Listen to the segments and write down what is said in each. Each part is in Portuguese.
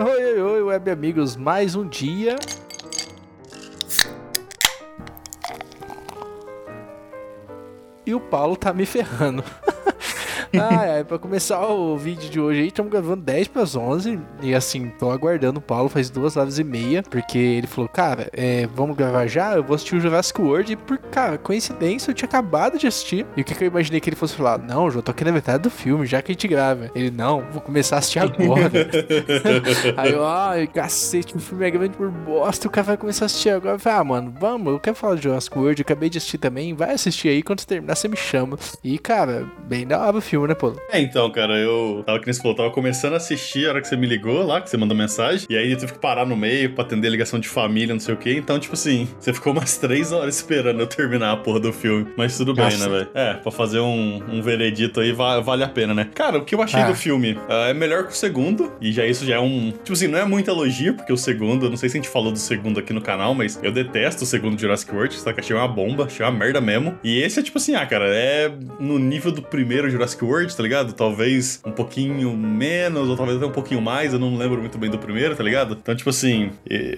Oi, oi, oi, web amigos, mais um dia. E o Paulo tá me ferrando. Ah, é, pra começar o vídeo de hoje aí, estamos gravando 10 para as 11. E assim, tô aguardando o Paulo faz duas horas e meia. Porque ele falou, cara, é, vamos gravar já? Eu vou assistir o Jurassic World. E por, cara, coincidência, eu tinha acabado de assistir. E o que, que eu imaginei que ele fosse falar? Não, já tô aqui na metade do filme, já que a gente grava. Ele, não, vou começar a assistir agora. aí eu, ai, cacete, o filme é grande por bosta. O cara vai começar a assistir agora. Eu falei, ah, mano, vamos, eu quero falar de Jurassic World. Eu acabei de assistir também. Vai assistir aí. Quando você terminar, você me chama. E, cara, bem da hora o filme filme, né? É, então, cara, eu tava que nem você falou, tava começando a assistir a hora que você me ligou lá, que você mandou mensagem, e aí eu tive que parar no meio pra atender a ligação de família, não sei o quê. Então, tipo assim, você ficou umas três horas esperando eu terminar a porra do filme. Mas tudo bem, Nossa. né, velho? É, pra fazer um, um veredito aí va vale a pena, né? Cara, o que eu achei do filme uh, é melhor que o segundo, e já isso já é um. Tipo assim, não é muita elogio, porque o segundo, não sei se a gente falou do segundo aqui no canal, mas eu detesto o segundo Jurassic World, só que achei uma bomba, achei uma merda mesmo. E esse é tipo assim, ah, cara, é no nível do primeiro Jurassic World, tá ligado? talvez um pouquinho menos, ou talvez até um pouquinho mais, eu não lembro muito bem do primeiro, tá ligado? Então, tipo assim,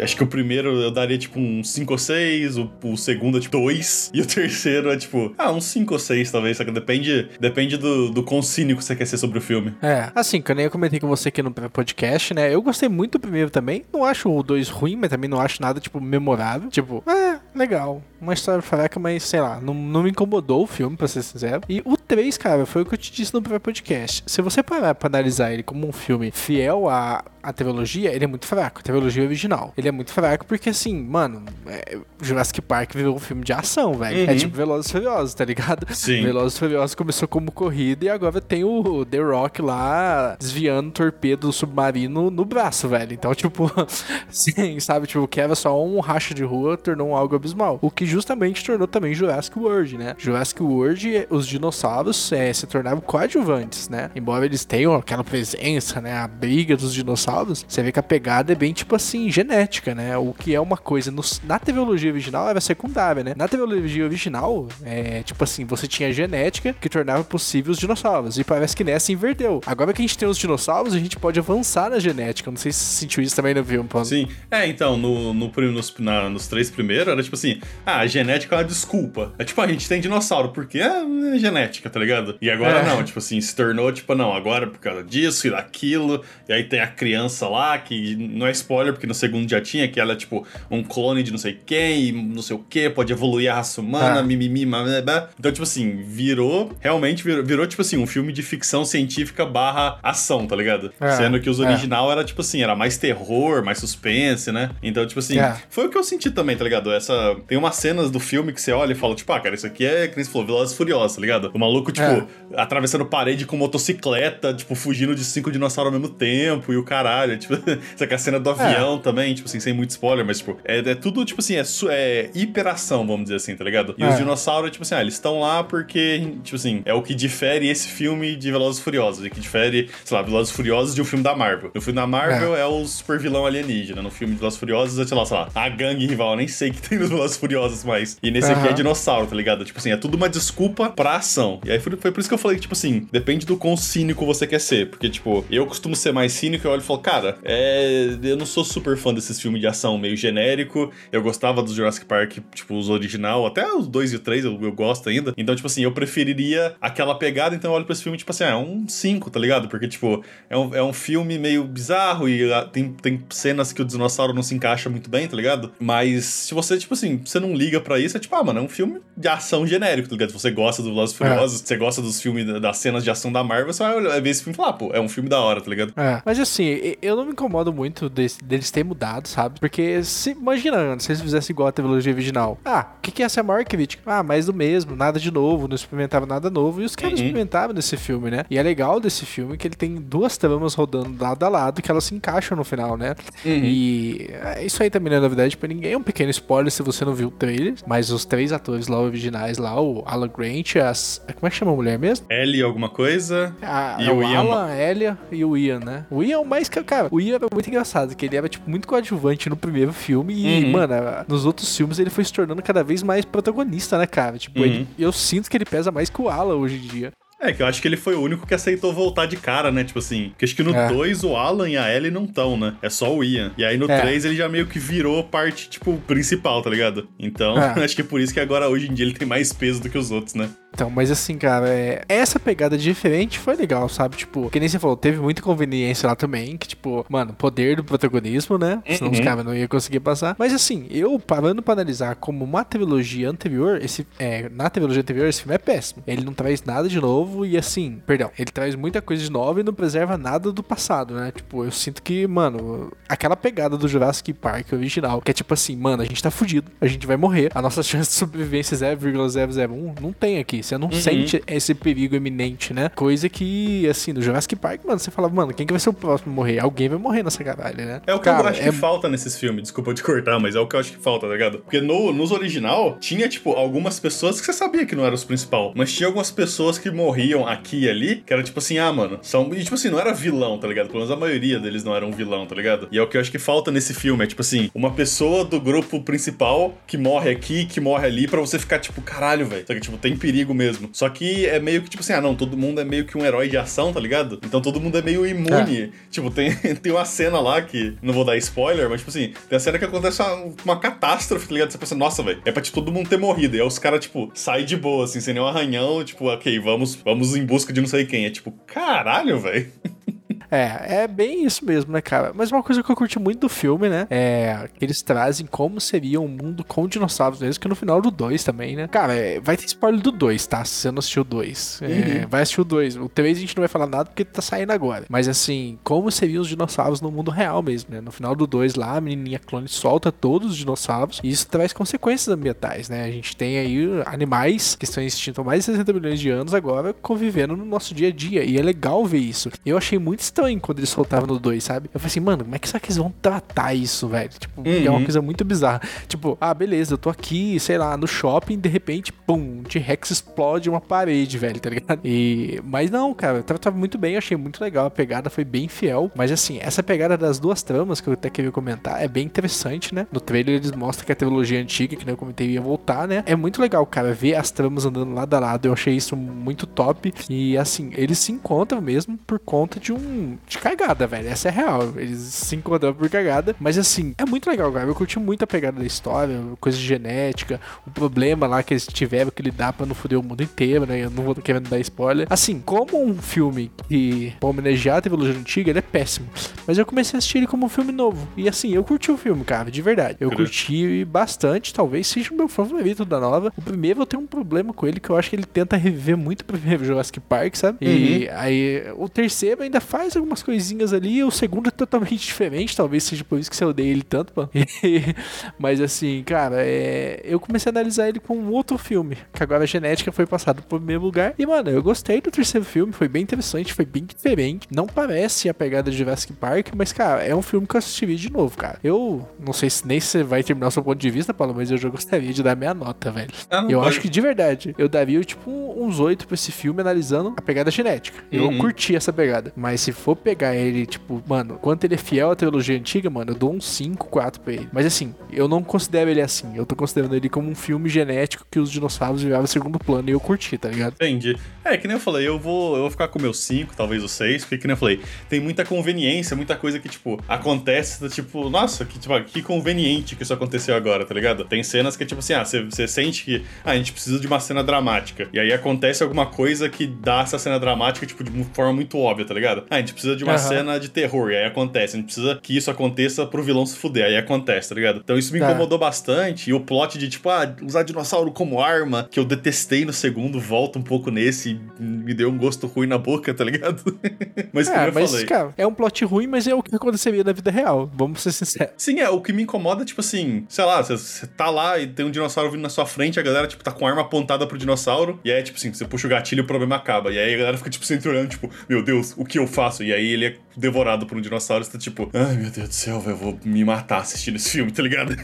acho que o primeiro eu daria tipo um 5 ou 6, o, o segundo é tipo 2, e o terceiro é tipo, ah, um 5 ou 6 talvez, só que depende, depende do, do quão cínico você quer ser sobre o filme. É, assim, que eu nem comentei com você aqui no podcast, né? Eu gostei muito do primeiro também, não acho o 2 ruim, mas também não acho nada, tipo, memorável. Tipo, é, legal, uma história fraca, mas sei lá, não, não me incomodou o filme, pra ser sincero. E o 3, cara, foi o que eu te disse no primeiro podcast. Se você parar pra analisar ele como um filme fiel à, à trilogia, ele é muito fraco. A trilogia original. Ele é muito fraco porque, assim, mano, é, Jurassic Park virou um filme de ação, velho. É uhum. É tipo Velozes e Furiosos, tá ligado? Sim. Velozes e Furiosos começou como corrida e agora tem o The Rock lá desviando o torpedo do submarino no braço, velho. Então, tipo, sim, sabe? Tipo, que era só um racha de rua, tornou algo abismal. O que justamente tornou também Jurassic World, né? Jurassic World, os dinossauros é, se tornavam coadjuvantes né? Embora eles tenham aquela presença, né? A briga dos dinossauros, você vê que a pegada é bem, tipo assim, genética, né? O que é uma coisa no, na trilogia original era secundária, né? Na trilogia original, é tipo assim, você tinha genética que tornava possível os dinossauros. E parece que nessa inverteu. Agora que a gente tem os dinossauros, a gente pode avançar na genética. Não sei se você sentiu isso também no filme, Paulo. Sim. É, então, no, no, nos, na, nos três primeiros, era tipo assim, ah, a genética é uma desculpa. É tipo, a gente tem dinossauro, porque é, é genética, tá ligado? E agora é. não, tipo assim, se tornou, tipo, não, agora por causa disso e daquilo. E aí tem a criança lá, que não é spoiler, porque no segundo já tinha, que ela é, tipo, um clone de não sei quem, e não sei o que, pode evoluir a raça humana, ah. mimimi, mamabá. Então, tipo assim, virou, realmente virou, virou, tipo assim, um filme de ficção científica barra ação, tá ligado? É. Sendo que os é. original era, tipo assim, era mais terror, mais suspense, né? Então, tipo assim, é. foi o que eu senti também, tá ligado? Essa. Tem umas cenas do filme que você olha e fala, tipo, ah, cara, isso aqui é, que nem você falou, Velozes Furiosos, tá ligado? O maluco, tipo, é. atravessando parede com motocicleta tipo, fugindo de cinco dinossauros ao mesmo tempo e o caralho. Tipo, essa cena do é. avião é. também, tipo assim, sem muito spoiler, mas, tipo, é, é tudo, tipo assim, é, é hiperação, vamos dizer assim, tá ligado? E é. os dinossauros, tipo assim, ah, eles estão lá porque, tipo assim, é o que difere esse filme de Velozes e Furiosos, e que difere, sei lá, Velozes e Furiosos de um filme da Marvel. No filme da Marvel é, é o super vilão alienígena, no filme de Velozes e Furiosos é, sei lá, sei lá, a gangue rival, nem sei que tem nos Velozes e Furiosos mais. E nesse uhum. aqui é dinossauro, tá ligado? Tipo assim, é tudo uma desculpa pra ação. E aí foi, foi por isso que eu falei que, tipo assim, depende do quão cínico você quer ser. Porque, tipo, eu costumo ser mais cínico e eu olho e falo, cara, é... eu não sou super fã desses filmes de ação meio genérico. Eu gostava do Jurassic Park, tipo, os original, até os dois e o três eu, eu gosto ainda. Então, tipo assim, eu preferiria aquela pegada, então eu olho pra esse filme, tipo assim, ah, é um 5, tá ligado? Porque, tipo, é um, é um filme meio bizarro e ah, tem, tem cenas que o dinossauro não se encaixa muito bem, tá ligado? Mas se você, tipo assim, você não liga pra isso, é tipo, ah, mano, é um filme de ação genérico, tá ligado? Se você gosta do Velozes Furiosos, é. você gosta dos filmes, das cenas de ação da Marvel, você vai ver esse filme e falar, ah, pô, é um filme da hora, tá ligado? É. Mas assim, eu não me incomodo muito desse, deles terem mudado, sabe? Porque se, imagina, se eles fizessem igual a trilogia original. Ah, o que, que é essa maior crítica? Ah, mais do mesmo, nada de novo, não experimentavam nada novo. E os caras uhum. experimentavam nesse filme, né? E é legal desse filme que ele tem duas tramas rodando lado a lado que elas se encaixam no final, né? Uhum. E é, isso aí também não é novidade pra ninguém. É um pequeno spoiler se você não viu o trailer. Mas os três atores lá originais lá, o Alan Grant, as. Como é que chama a mulher mesmo? Ellie alguma coisa. Ah, e o, o Ian Alan, a Elia e o Ian, né? O Ian é o mais que, cara, o Ian era muito engraçado, que ele era, tipo, muito coadjuvante no primeiro filme e, uhum. mano, nos outros filmes ele foi se tornando cada vez mais protagonista, né, cara? Tipo, uhum. ele, eu sinto que ele pesa mais que o Alan hoje em dia. É, que eu acho que ele foi o único que aceitou voltar de cara, né? Tipo assim, porque acho que no 2 é. o Alan e a Ellie não estão, né? É só o Ian. E aí no 3 é. ele já meio que virou parte, tipo, principal, tá ligado? Então, é. acho que é por isso que agora hoje em dia ele tem mais peso do que os outros, né? Então, mas assim, cara, é... essa pegada diferente foi legal, sabe? Tipo, que nem você falou, teve muita conveniência lá também, que tipo, mano, poder do protagonismo, né? Senão uhum. os caras não iam conseguir passar. Mas assim, eu parando pra analisar como uma trilogia anterior, esse, é, na trilogia anterior, esse filme é péssimo. Ele não traz nada de novo e assim, perdão, ele traz muita coisa de nova e não preserva nada do passado, né? Tipo, eu sinto que, mano, aquela pegada do Jurassic Park original, que é tipo assim, mano, a gente tá fudido, a gente vai morrer, a nossa chance de sobrevivência é 0,001 não tem aqui. Você não uhum. sente esse perigo eminente, né? Coisa que, assim, no Jurassic Park, mano, você fala, mano, quem que vai ser o próximo a morrer? Alguém vai morrer nessa caralho, né? É o que Cara, eu acho é... que falta nesses filmes, desculpa te cortar, mas é o que eu acho que falta, tá ligado? Porque no, nos original, tinha, tipo, algumas pessoas que você sabia que não eram os principal, mas tinha algumas pessoas que morriam aqui e ali, que era tipo assim, ah, mano, são. E tipo assim, não era vilão, tá ligado? Pelo menos a maioria deles não eram vilão, tá ligado? E é o que eu acho que falta nesse filme, é tipo assim, uma pessoa do grupo principal que morre aqui, que morre ali, para você ficar tipo, caralho, velho. Só que, tipo, tem perigo mesmo. Só que é meio que, tipo assim, ah, não, todo mundo é meio que um herói de ação, tá ligado? Então todo mundo é meio imune. É. Tipo, tem, tem uma cena lá que, não vou dar spoiler, mas, tipo assim, tem a cena que acontece uma, uma catástrofe, tá ligado? Você pensa, nossa, velho, é pra, tipo, todo mundo ter morrido. E aí os caras, tipo, saem de boa, assim, sem nenhum arranhão, tipo, ok, vamos, vamos em busca de não sei quem. É tipo, caralho, velho. É, é bem isso mesmo, né, cara? Mas uma coisa que eu curti muito do filme, né? É que eles trazem como seria um mundo com dinossauros mesmo, que no final do 2 também, né? Cara, é, vai ter spoiler do 2, tá? Se você não assistiu o 2. É, uhum. vai assistir o 2. O 3 a gente não vai falar nada porque tá saindo agora. Mas assim, como seriam os dinossauros no mundo real mesmo, né? No final do 2 lá, a menininha clone solta todos os dinossauros e isso traz consequências ambientais, né? A gente tem aí animais que estão extintos há mais de 60 milhões de anos agora convivendo no nosso dia a dia. E é legal ver isso. Eu achei muito estranho quando eles soltavam no 2, sabe? Eu falei assim, mano, como é que será que eles vão tratar isso, velho? Tipo, uhum. é uma uhum. coisa muito bizarra. Tipo, ah, beleza, eu tô aqui, sei lá, no shopping, de repente, pum, o T-Rex explode uma parede, velho, tá ligado? E... Mas não, cara, tava, tava muito bem, eu achei muito legal, a pegada foi bem fiel. Mas assim, essa pegada das duas tramas que eu até queria comentar é bem interessante, né? No trailer eles mostram que a trilogia antiga, que nem eu comentei, ia voltar, né? É muito legal, cara, ver as tramas andando lado a lado. Eu achei isso muito top. E assim, eles se encontram mesmo por conta de um de cagada, velho. Essa é real. Eles se encontraram por cagada. Mas assim, é muito legal, cara. Eu curti muito a pegada da história, coisa de genética, o problema lá que eles tiveram que lidar pra não foder o mundo inteiro, né? Eu não vou querendo dar spoiler. Assim, como um filme que, pra homenagear a trilogia antiga, ele é péssimo. Mas eu comecei a assistir ele como um filme novo. E assim, eu curti o filme, cara, de verdade. Eu curti bastante, talvez seja o meu favorito da nova. O primeiro eu tenho um problema com ele, que eu acho que ele tenta reviver muito o primeiro Jurassic Park, sabe? Uhum. E aí o terceiro ainda faz algumas coisinhas ali. O segundo é totalmente diferente, talvez seja por isso que você odeia ele tanto, mano. Mas assim, cara, é... eu comecei a analisar ele com um outro filme, que agora a genética foi passada pro primeiro lugar. E, mano, eu gostei do terceiro filme, foi bem interessante, foi bem diferente. Não parece a pegada de Jurassic Park, mas, cara, é um filme que eu assistiria de novo, cara. Eu não sei se nem se vai terminar o seu ponto de vista, Paulo, mas eu já gostaria de dar minha nota, velho. Ah, eu acho que de verdade, eu daria, tipo, uns oito pra esse filme analisando a pegada genética. Eu uhum. curti essa pegada. Mas se for pegar ele, tipo, mano, quanto ele é fiel à trilogia antiga, mano, eu dou um 5, 4 pra ele. Mas assim, eu não considero ele assim. Eu tô considerando ele como um filme genético que os dinossauros viravam segundo plano e eu curti, tá ligado? Entendi. É, que nem eu falei, eu vou, eu vou ficar com o meu 5, talvez o 6, porque que nem eu falei, tem muita conveniência, muita coisa que, tipo, acontece, tipo, nossa, que, tipo, que conveniente que isso aconteceu agora, tá ligado? Tem cenas que, tipo assim, ah, você sente que, ah, a gente precisa de uma cena dramática. E aí acontece alguma coisa que dá essa cena dramática, tipo, de forma muito óbvia, tá ligado? Ah, a gente precisa de uma uhum. cena de terror, e aí acontece. A gente precisa que isso aconteça pro vilão se fuder, aí acontece, tá ligado? Então isso me tá. incomodou bastante. E o plot de, tipo, ah, usar dinossauro como arma, que eu detestei no segundo, volta um pouco nesse e me deu um gosto ruim na boca, tá ligado? mas é, como eu mas, falei. Cara, é um plot ruim, mas é o que aconteceria na vida real. Vamos ser sinceros. Sim, é. O que me incomoda, tipo assim, sei lá, você tá lá e tem um dinossauro vindo na sua frente, a galera, tipo, tá com a arma apontada pro dinossauro, e aí, tipo assim, você puxa o gatilho e o problema acaba. E aí a galera fica, tipo, sempre olhando, tipo, meu Deus, o que eu faço? Espaço. E aí ele é devorado por um dinossauro. Você tá tipo, ai meu Deus do céu, velho, eu vou me matar assistindo esse filme, tá ligado?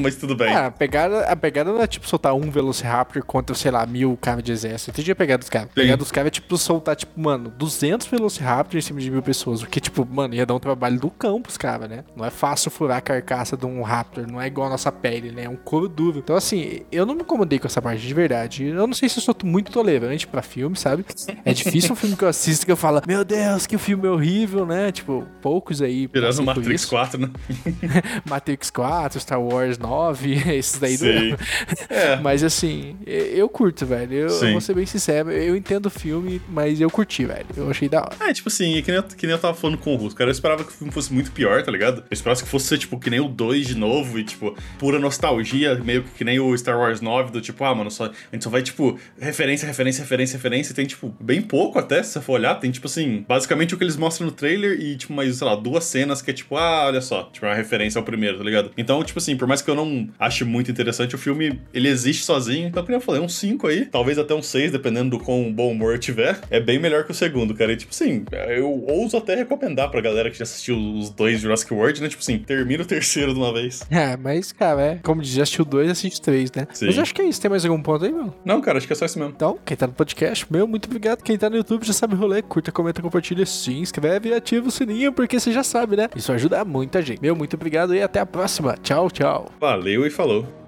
Mas tudo bem. Ah, a pegada, a pegada não é tipo soltar um Velociraptor contra, sei lá, mil caras de exército. Entendi a pegada dos caras. A pegada dos caras é tipo soltar, tipo, mano, 200 Velociraptor em cima de mil pessoas. O que, tipo, mano, ia dar um trabalho do cão pros caras, né? Não é fácil furar a carcaça de um Raptor, não é igual a nossa pele, né? É um couro duro. Então, assim, eu não me incomodei com essa parte de verdade. Eu não sei se eu sou muito tolerante pra filme, sabe? É difícil um filme que eu assisto que eu falo, meu Deus, que filme horrível, né? Tipo, poucos aí. Tirando Matrix 4, né? Matrix 4, Star Wars 9, esses daí do. É. Mas assim, eu curto, velho. Eu, eu, vou ser bem sincero, eu entendo o filme, mas eu curti, velho. Eu achei da hora. É, tipo assim, que nem, eu, que nem eu tava falando com o Russo, cara. Eu esperava que o filme fosse muito pior, tá ligado? Eu esperava que fosse tipo, que nem o 2 de novo e, tipo, pura nostalgia, meio que, que nem o Star Wars 9, do tipo, ah, mano, só, a gente só vai, tipo, referência, referência, referência, referência. E tem, tipo, bem pouco até, se você for olhar. Tem, tipo assim, basicamente o que eles mostram no trailer e, tipo, mais, sei lá, duas cenas que é tipo, ah, olha só, tipo, uma referência ao primeiro, tá ligado? Então, tipo assim, por mais que eu não ache muito interessante, o filme, ele existe sozinho. Então, como eu falei, um 5 aí, talvez até um 6, dependendo do quão bom humor tiver. É bem melhor que o segundo, cara. E, tipo assim, eu ouso até recomendar pra galera que já assistiu os dois Jurassic World, né? Tipo assim, termina o terceiro de uma vez. É, mas, cara, é, como diz, já assistiu dois, assiste três, né? Sim. Mas eu acho que é isso. Tem mais algum ponto aí, meu? Não, cara, acho que é só isso mesmo. Então, quem tá no podcast, meu, muito obrigado. Quem tá no YouTube já sabe rolê. Curta, comenta, compartilha, se inscreve e ativa o sininho, porque você já sabe, né? Isso ajuda muita gente. Meu, muito obrigado e até a próxima. Tchau, tchau. Valeu e falou.